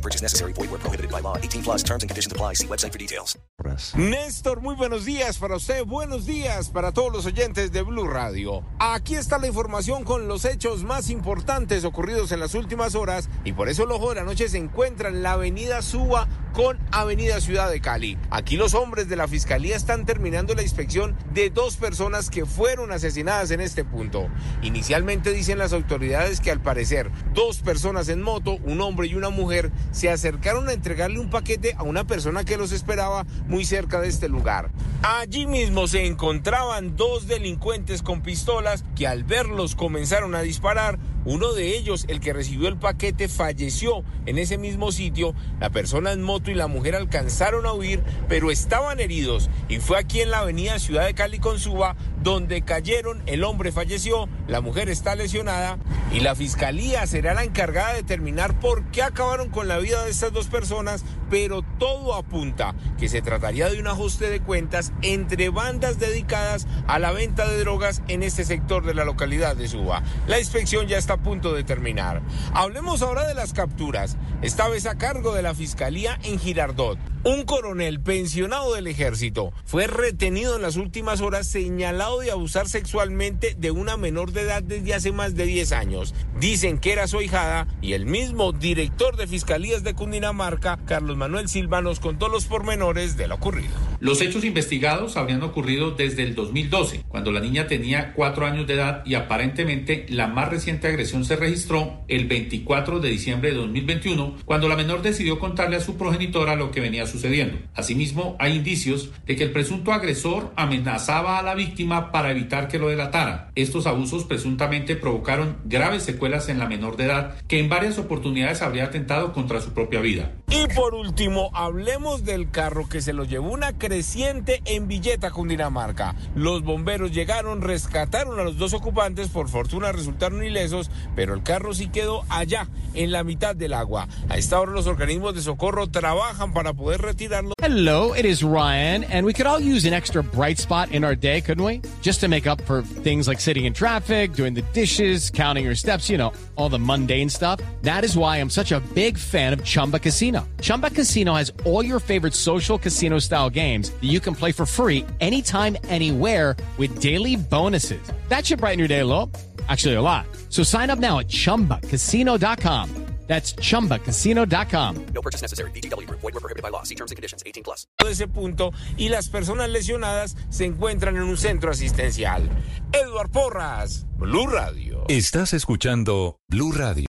No purchase necessary. Void where prohibited by law. 18 plus terms and conditions apply. See website for details. Néstor, muy buenos días para usted, buenos días para todos los oyentes de Blue Radio. Aquí está la información con los hechos más importantes ocurridos en las últimas horas y por eso el ojo de la noche se encuentra en la avenida Suba con Avenida Ciudad de Cali. Aquí los hombres de la fiscalía están terminando la inspección de dos personas que fueron asesinadas en este punto. Inicialmente dicen las autoridades que al parecer dos personas en moto, un hombre y una mujer, se acercaron a entregarle un paquete a una persona que los esperaba muy cerca de este lugar. Allí mismo se encontraban dos delincuentes con pistolas que al verlos comenzaron a disparar. Uno de ellos, el que recibió el paquete, falleció en ese mismo sitio. La persona en moto y la mujer alcanzaron a huir, pero estaban heridos. Y fue aquí en la avenida Ciudad de Cali con Suba donde cayeron. El hombre falleció, la mujer está lesionada y la fiscalía será la encargada de determinar por qué acabaron con la vida de estas dos personas, pero todo apunta que se trataría de un ajuste de cuentas entre bandas dedicadas a la venta de drogas en este sector de la localidad de Suba. La inspección ya está a punto de terminar. Hablemos ahora de las capturas, esta vez a cargo de la Fiscalía en Girardot. Un coronel pensionado del ejército fue retenido en las últimas horas señalado de abusar sexualmente de una menor de edad desde hace más de 10 años. Dicen que era su ahijada y el mismo director de Fiscalías de Cundinamarca, Carlos Manuel Silva, nos contó los pormenores de lo ocurrido. Los hechos investigados habrían ocurrido desde el 2012, cuando la niña tenía 4 años de edad y aparentemente la más reciente agresión se registró el 24 de diciembre de 2021, cuando la menor decidió contarle a su progenitora lo que venía sucediendo. Asimismo, hay indicios de que el presunto agresor amenazaba a la víctima para evitar que lo delatara. Estos abusos presuntamente provocaron graves secuelas en la menor de edad que en varias oportunidades habría atentado contra su propia vida. Y por último, hablemos del carro que se lo llevó una creciente en Villeta, Cundinamarca. Los bomberos llegaron, rescataron a los dos ocupantes, por fortuna resultaron ilesos, pero el carro sí quedó allá, en la mitad del agua. A esta hora los organismos de socorro trabajan para poder retirarlo. Hello, it is Ryan, and we could all use an extra bright spot in our day, couldn't we? Just to make up for things like sitting in traffic, doing the dishes, counting your steps, you know, all the mundane stuff. That is why I'm such a big fan of Chumba Casino. Chumba Casino has all your favorite social casino style games that you can play for free anytime, anywhere with daily bonuses. That should brighten your day a little. Actually, a lot. So sign up now at chumbacasino.com. That's chumbacasino.com. No purchase necessary. VGW Group. Void were prohibited by law. See terms and conditions. 18 plus. de ese punto y las personas lesionadas se encuentran en un centro asistencial. Edward Porras, Blue Radio. Estás escuchando Blue Radio.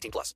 18 plus.